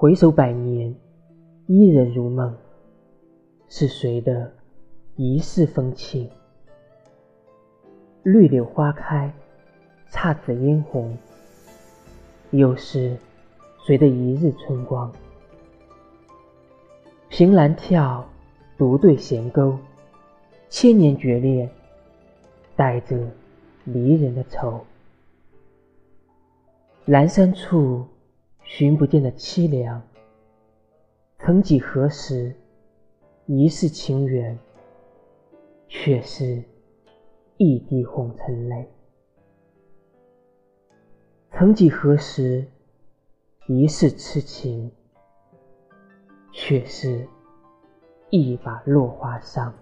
回首百年，伊人如梦，是谁的一世风情？绿柳花开，姹紫嫣红，又是谁的一日春光？凭栏眺，独对闲钩，千年绝恋，带着离人的愁。阑珊处，寻不见的凄凉。曾几何时，一世情缘，却是一滴红尘泪。曾几何时，一世痴情。却是一把落花伤。